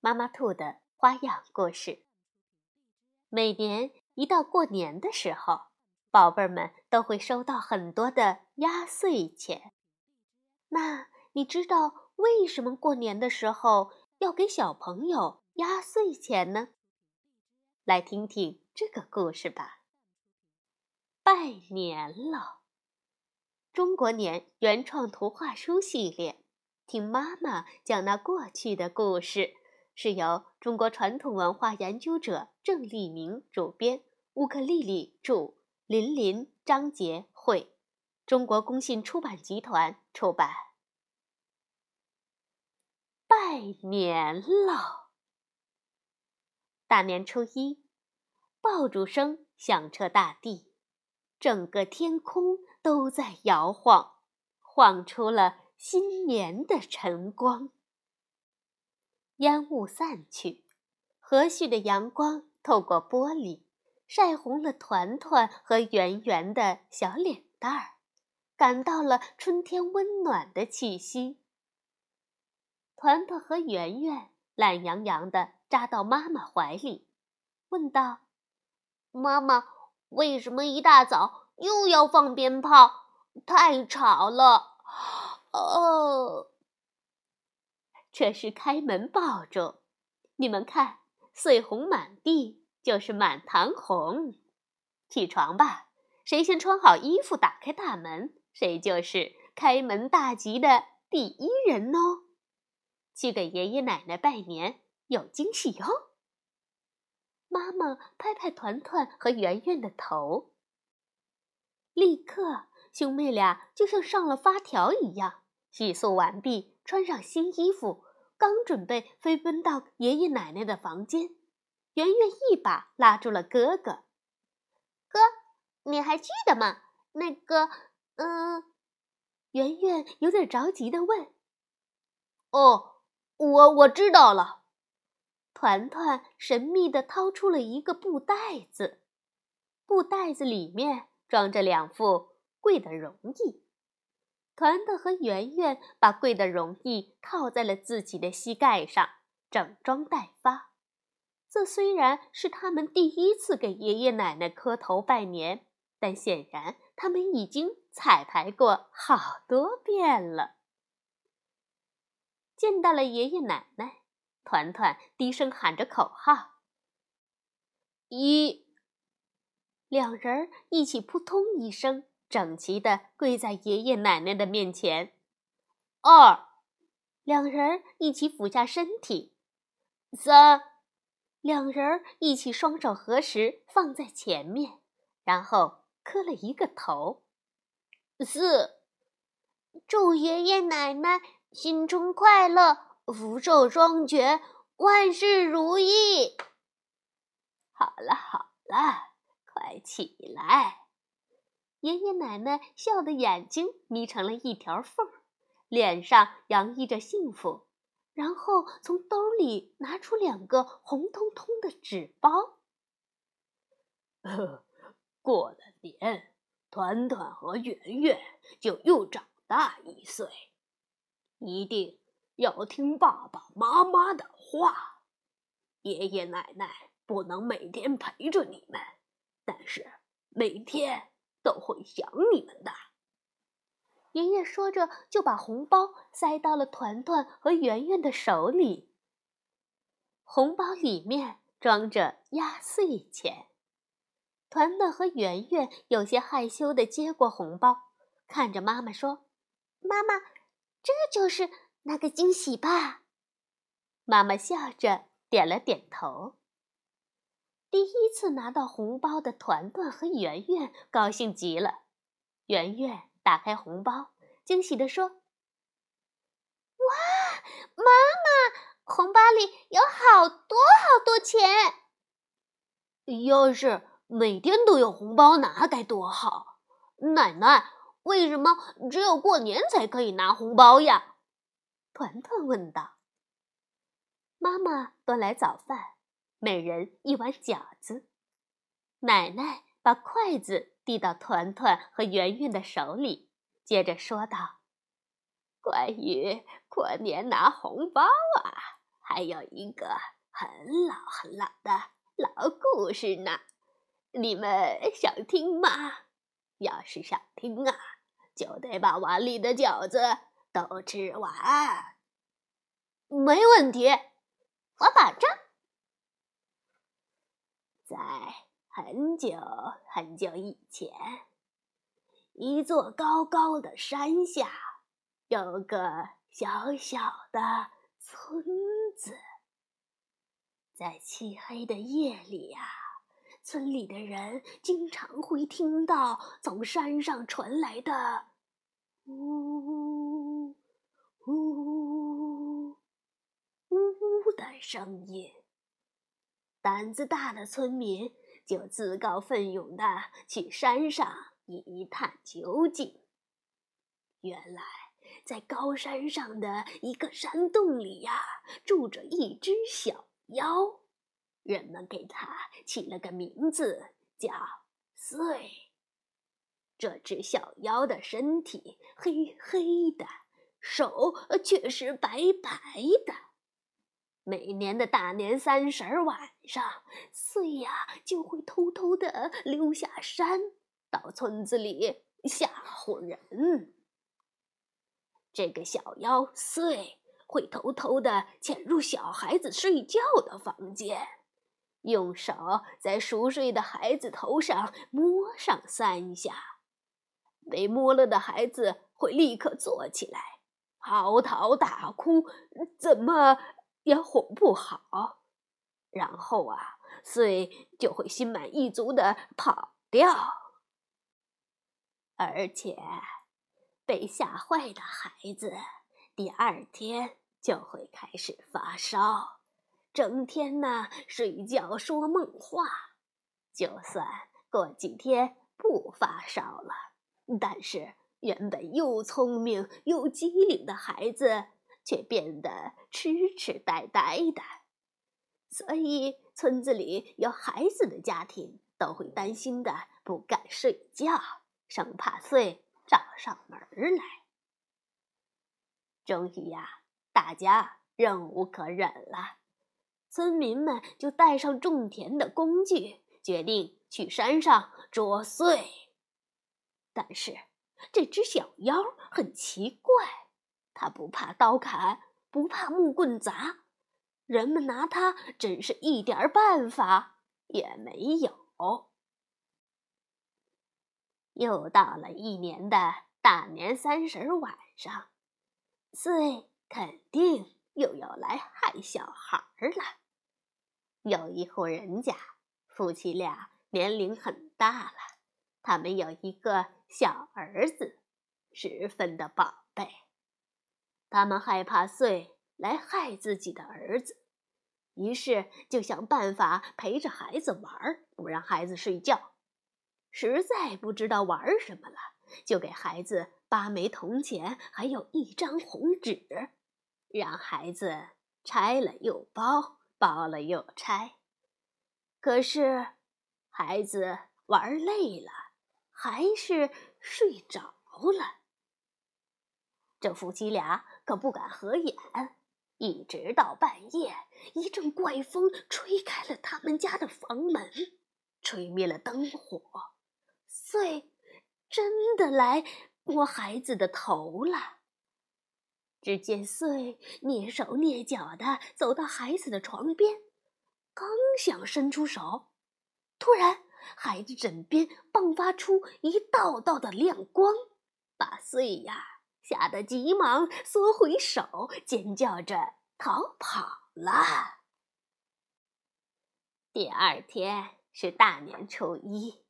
妈妈兔的花样故事。每年一到过年的时候，宝贝儿们都会收到很多的压岁钱。那你知道为什么过年的时候要给小朋友压岁钱呢？来听听这个故事吧。拜年了，中国年原创图画书系列，听妈妈讲那过去的故事。是由中国传统文化研究者郑立明主编，乌克丽丽著，林林、张杰绘，中国工信出版集团出版。拜年了，大年初一，爆竹声响彻大地，整个天空都在摇晃，晃出了新年的晨光。烟雾散去，和煦的阳光透过玻璃，晒红了团团和圆圆的小脸蛋儿，感到了春天温暖的气息。团团和圆圆懒洋洋地扎到妈妈怀里，问道：“妈妈，为什么一大早又要放鞭炮？太吵了！” 哦。这是开门爆竹，你们看，碎红满地就是满堂红。起床吧，谁先穿好衣服打开大门，谁就是开门大吉的第一人哦。去给爷爷奶奶拜年，有惊喜哟。妈妈拍拍团团和圆圆的头，立刻兄妹俩就像上了发条一样，洗漱完毕，穿上新衣服。刚准备飞奔到爷爷奶奶的房间，圆圆一把拉住了哥哥。哥，你还记得吗？那个，嗯，圆圆有点着急的问。哦，我我知道了。团团神秘的掏出了一个布袋子，布袋子里面装着两副贵的容易。团团和圆圆把贵的容易套在了自己的膝盖上，整装待发。这虽然是他们第一次给爷爷奶奶磕头拜年，但显然他们已经彩排过好多遍了。见到了爷爷奶奶，团团低声喊着口号：“一！”两人一起扑通一声。整齐地跪在爷爷奶奶的面前。二，两人一起俯下身体。三，两人一起双手合十放在前面，然后磕了一个头。四，祝爷爷奶奶新春快乐，福寿双全，万事如意。好了好了，快起来。爷爷奶奶笑的眼睛眯成了一条缝，脸上洋溢着幸福，然后从兜里拿出两个红彤彤的纸包。过了年，团团和圆圆就又长大一岁，一定要听爸爸妈妈的话。爷爷奶奶不能每天陪着你们，但是每天。都会想你们的。爷爷说着，就把红包塞到了团团和圆圆的手里。红包里面装着压岁钱。团团和圆圆有些害羞的接过红包，看着妈妈说：“妈妈，这就是那个惊喜吧？”妈妈笑着点了点头。第一次拿到红包的团团和圆圆高兴极了。圆圆打开红包，惊喜地说：“哇，妈妈，红包里有好多好多钱。要是每天都有红包拿，该多好！奶奶，为什么只有过年才可以拿红包呀？团团问道。妈妈端来早饭，每人一碗饺子。奶奶把筷子递到团团和圆圆的手里，接着说道：“关于过年拿红包啊，还有一个很老很老的。”老故事呢，你们想听吗？要是想听啊，就得把碗里的饺子都吃完。没问题，我保证。在很久很久以前，一座高高的山下，有个小小的村子。在漆黑的夜里呀，村里的人经常会听到从山上传来的“呜呜呜呜”的声音。胆子大的村民就自告奋勇的去山上一探究竟。原来，在高山上的一个山洞里呀，住着一只小。妖，人们给它起了个名字，叫岁。这只小妖的身体黑黑的，手却是白白的。每年的大年三十晚上，岁呀就会偷偷的溜下山，到村子里吓唬人。这个小妖岁。会偷偷的潜入小孩子睡觉的房间，用手在熟睡的孩子头上摸上三下。被摸了的孩子会立刻坐起来，嚎啕大哭，怎么也哄不好。然后啊，遂就会心满意足的跑掉。而且，被吓坏的孩子。第二天就会开始发烧，整天呢睡觉说梦话。就算过几天不发烧了，但是原本又聪明又机灵的孩子却变得痴痴呆呆的。所以村子里有孩子的家庭都会担心的不敢睡觉，生怕岁找上门来。终于呀，大家忍无可忍了，村民们就带上种田的工具，决定去山上捉祟。但是这只小妖很奇怪，他不怕刀砍，不怕木棍砸，人们拿他真是一点办法也没有。又到了一年的大年三十晚上。岁肯定又要来害小孩了。有一户人家，夫妻俩年龄很大了，他们有一个小儿子，十分的宝贝。他们害怕岁来害自己的儿子，于是就想办法陪着孩子玩，不让孩子睡觉。实在不知道玩什么了，就给孩子。八枚铜钱，还有一张红纸，让孩子拆了又包，包了又拆。可是孩子玩累了，还是睡着了。这夫妻俩可不敢合眼，一直到半夜，一阵怪风吹开了他们家的房门，吹灭了灯火。遂真的来。摸孩子的头了。只见穗蹑手蹑脚的走到孩子的床边，刚想伸出手，突然孩子枕边迸发出一道道的亮光，把穗呀吓得急忙缩回手，尖叫着逃跑了。第二天是大年初一。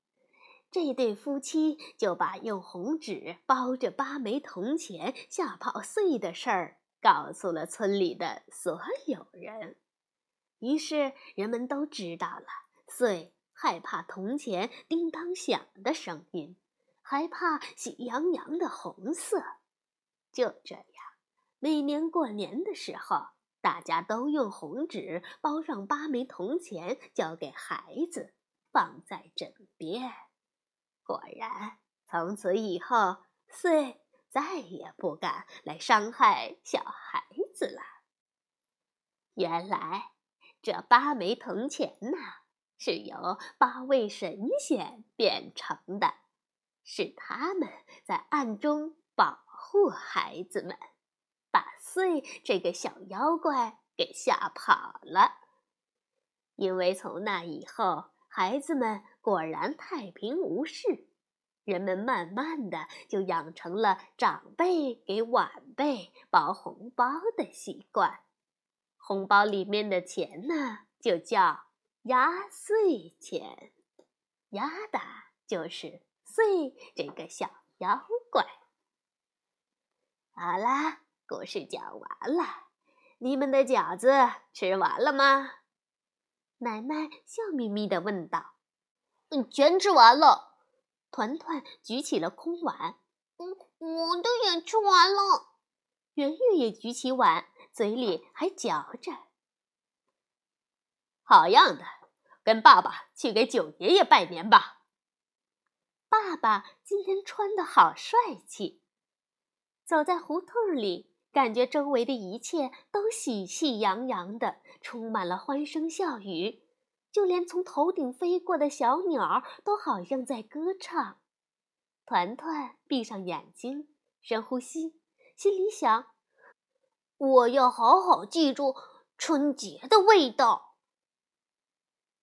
这对夫妻就把用红纸包着八枚铜钱吓跑祟的事儿告诉了村里的所有人。于是人们都知道了，岁害怕铜钱叮当响的声音，还怕喜洋洋的红色。就这样，每年过年的时候，大家都用红纸包上八枚铜钱，交给孩子，放在枕边。果然，从此以后，岁再也不敢来伤害小孩子了。原来。这八枚铜钱呐，是由八位神仙变成的，是他们在暗中保护孩子们，把岁这个小妖怪给吓跑了。因为从那以后，孩子们果然太平无事，人们慢慢的就养成了长辈给晚辈包红包的习惯。红包里面的钱呢，就叫压岁钱，压的就是岁这个小妖怪。好啦，故事讲完了，你们的饺子吃完了吗？奶奶笑眯眯的问道。嗯，全吃完了。团团举起了空碗。嗯，我的也吃完了。圆圆也举起碗。嘴里还嚼着，好样的！跟爸爸去给九爷爷拜年吧。爸爸今天穿的好帅气，走在胡同里，感觉周围的一切都喜气洋洋的，充满了欢声笑语，就连从头顶飞过的小鸟都好像在歌唱。团团闭上眼睛，深呼吸，心里想。我要好好记住春节的味道。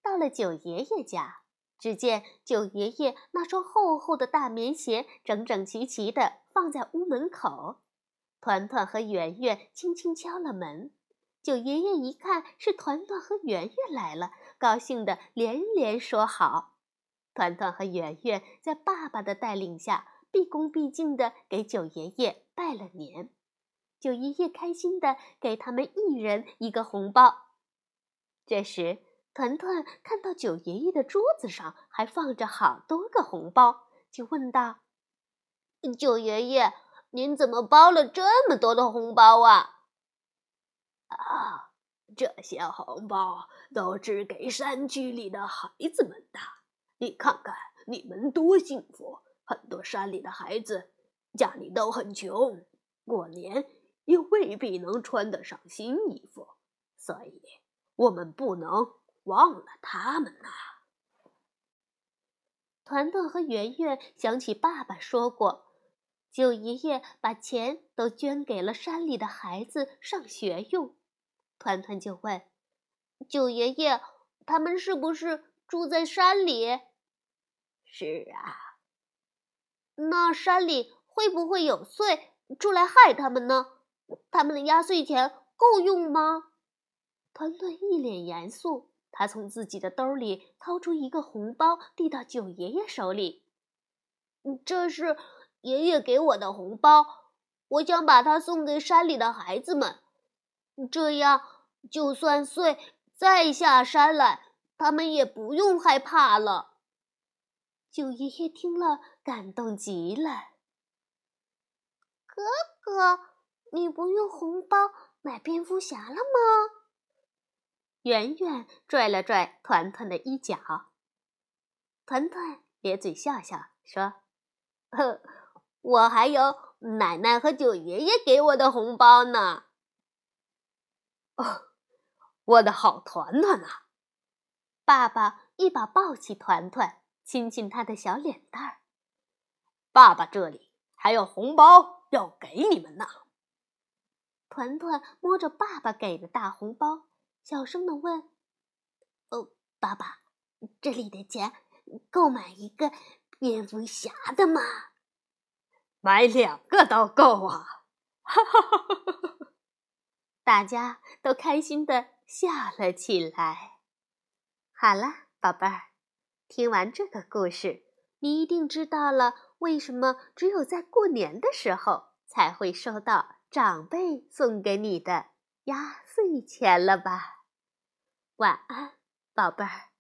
到了九爷爷家，只见九爷爷那双厚厚的大棉鞋整整齐齐地放在屋门口。团团和圆圆轻轻敲了门，九爷爷一看是团团和圆圆来了，高兴的连连说好。团团和圆圆在爸爸的带领下，毕恭毕敬地给九爷爷拜了年。九爷爷开心的给他们一人一个红包。这时，团团看到九爷爷的桌子上还放着好多个红包，就问道：“九爷爷，您怎么包了这么多的红包啊？”“啊，这些红包都是给山区里的孩子们的。你看看，你们多幸福！很多山里的孩子家里都很穷，过年。”也未必能穿得上新衣服，所以我们不能忘了他们呐。团团和圆圆想起爸爸说过，九爷爷把钱都捐给了山里的孩子上学用。团团就问：“九爷爷，他们是不是住在山里？”“是啊。”“那山里会不会有祟出来害他们呢？”他们的压岁钱够用吗？团团一脸严肃，他从自己的兜里掏出一个红包，递到九爷爷手里。这是爷爷给我的红包，我想把它送给山里的孩子们，这样就算岁再下山来，他们也不用害怕了。九爷爷听了，感动极了。哥哥。你不用红包买蝙蝠侠了吗？圆圆拽了拽团团的衣角，团团咧嘴笑笑说：“呵，我还有奶奶和九爷爷给我的红包呢。”哦，我的好团团啊！爸爸一把抱起团团，亲亲他的小脸蛋儿。爸爸这里还有红包要给你们呢。团团摸着爸爸给的大红包，小声的问：“哦，爸爸，这里的钱够买一个蝙蝠侠的吗？”“买两个都够啊！”哈哈哈哈哈！大家都开心的笑了起来。好了，宝贝儿，听完这个故事，你一定知道了为什么只有在过年的时候才会收到。长辈送给你的压岁钱了吧？晚安，宝贝儿。